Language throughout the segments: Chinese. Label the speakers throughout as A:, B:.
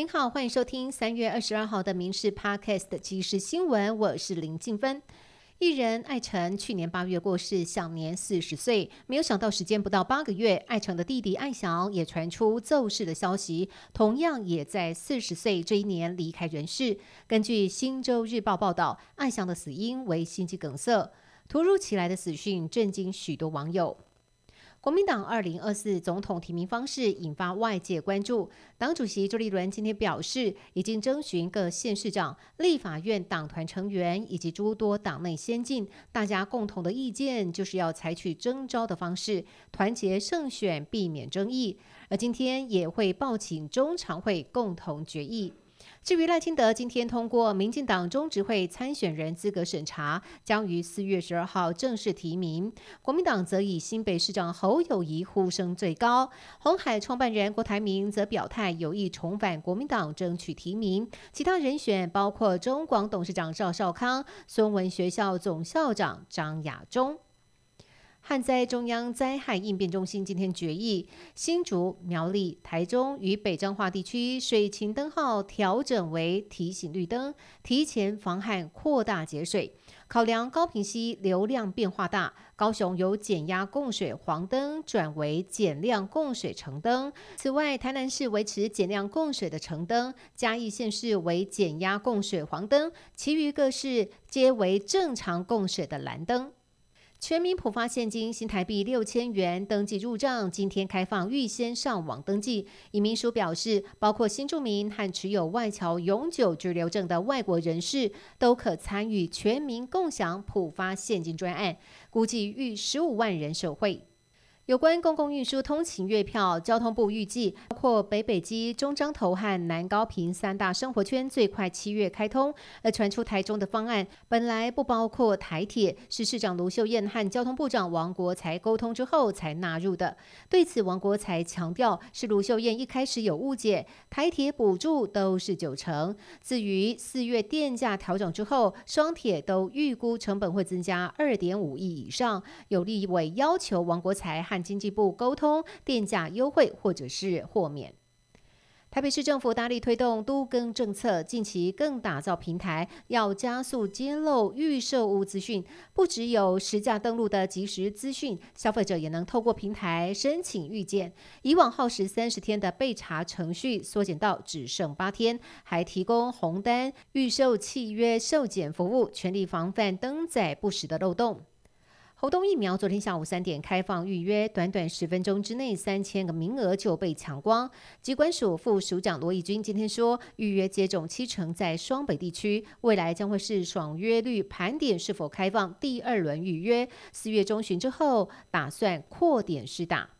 A: 您好，欢迎收听三月二十二号的《民事 Podcast》即时新闻，我是林静芬。艺人艾辰去年八月过世，享年四十岁。没有想到，时间不到八个月，艾辰的弟弟艾翔也传出骤逝的消息，同样也在四十岁这一年离开人世。根据《新洲日报》报道，艾翔的死因为心肌梗塞。突如其来的死讯震惊许多网友。国民党二零二四总统提名方式引发外界关注。党主席周立伦今天表示，已经征询各县市长、立法院党团成员以及诸多党内先进，大家共同的意见就是要采取征召的方式，团结胜选，避免争议。而今天也会报请中常会共同决议。至于赖清德今天通过民进党中执会参选人资格审查，将于四月十二号正式提名。国民党则以新北市长侯友谊呼声最高，红海创办人郭台铭则表态有意重返国民党争取提名。其他人选包括中广董事长赵少康、孙文学校总校长张亚中。旱灾中央灾害应变中心今天决议，新竹、苗栗、台中与北彰化地区水情灯号调整为提醒绿灯，提前防旱扩大节水。考量高平溪流量变化大，高雄由减压供水黄灯转为减量供水橙灯。此外，台南市维持减量供水的橙灯，嘉义县市为减压供水黄灯，其余各市皆为正常供水的蓝灯。全民普发现金新台币六千元登记入账，今天开放预先上网登记。移民署表示，包括新住民和持有外侨永久居留证的外国人士，都可参与全民共享普发现金专案，估计逾十五万人受惠。有关公共运输通勤月票，交通部预计，包括北北基、中彰投和南高平三大生活圈，最快七月开通。而传出台中的方案，本来不包括台铁，是市长卢秀燕和交通部长王国才沟通之后才纳入的。对此，王国才强调，是卢秀燕一开始有误解，台铁补助都是九成。至于四月电价调整之后，双铁都预估成本会增加二点五亿以上。有立委要求王国才和经济部沟通电价优惠或者是豁免。台北市政府大力推动都更政策，近期更打造平台，要加速揭露预售屋资讯。不只有实价登录的即时资讯，消费者也能透过平台申请预见。以往耗时三十天的备查程序，缩减到只剩八天，还提供红单预售契约受检服务，全力防范登载不实的漏洞。猴痘疫苗昨天下午三点开放预约，短短十分钟之内，三千个名额就被抢光。机关署副署长罗义军今天说，预约接种七成在双北地区，未来将会是爽约率盘点是否开放第二轮预约，四月中旬之后打算扩点施打。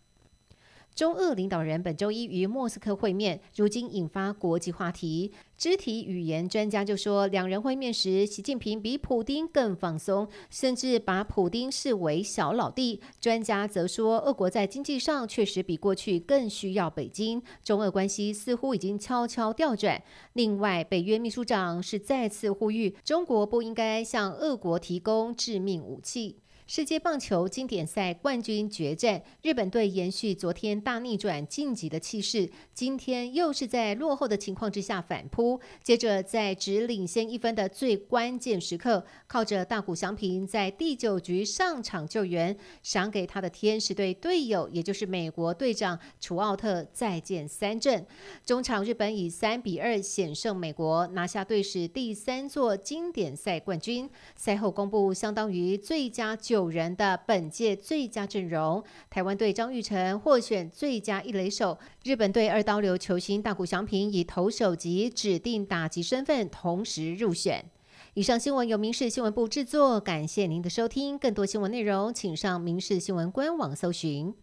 A: 中俄领导人本周一于莫斯科会面，如今引发国际话题。肢体语言专家就说，两人会面时，习近平比普丁更放松，甚至把普丁视为小老弟。专家则说，俄国在经济上确实比过去更需要北京，中俄关系似乎已经悄悄调转。另外，北约秘书长是再次呼吁，中国不应该向俄国提供致命武器。世界棒球经典赛冠军决战，日本队延续昨天大逆转晋级的气势，今天又是在落后的情况之下反扑。接着在只领先一分的最关键时刻，靠着大谷翔平在第九局上场救援，赏给他的天使队队友，也就是美国队长楚奥特再见三振。中场日本以三比二险胜美国，拿下队史第三座经典赛冠军。赛后公布相当于最佳九。九人的本届最佳阵容，台湾队张玉成获选最佳一垒手，日本队二刀流球星大谷翔平以投手及指定打击身份同时入选。以上新闻由民事新闻部制作，感谢您的收听。更多新闻内容，请上民事新闻官网搜寻。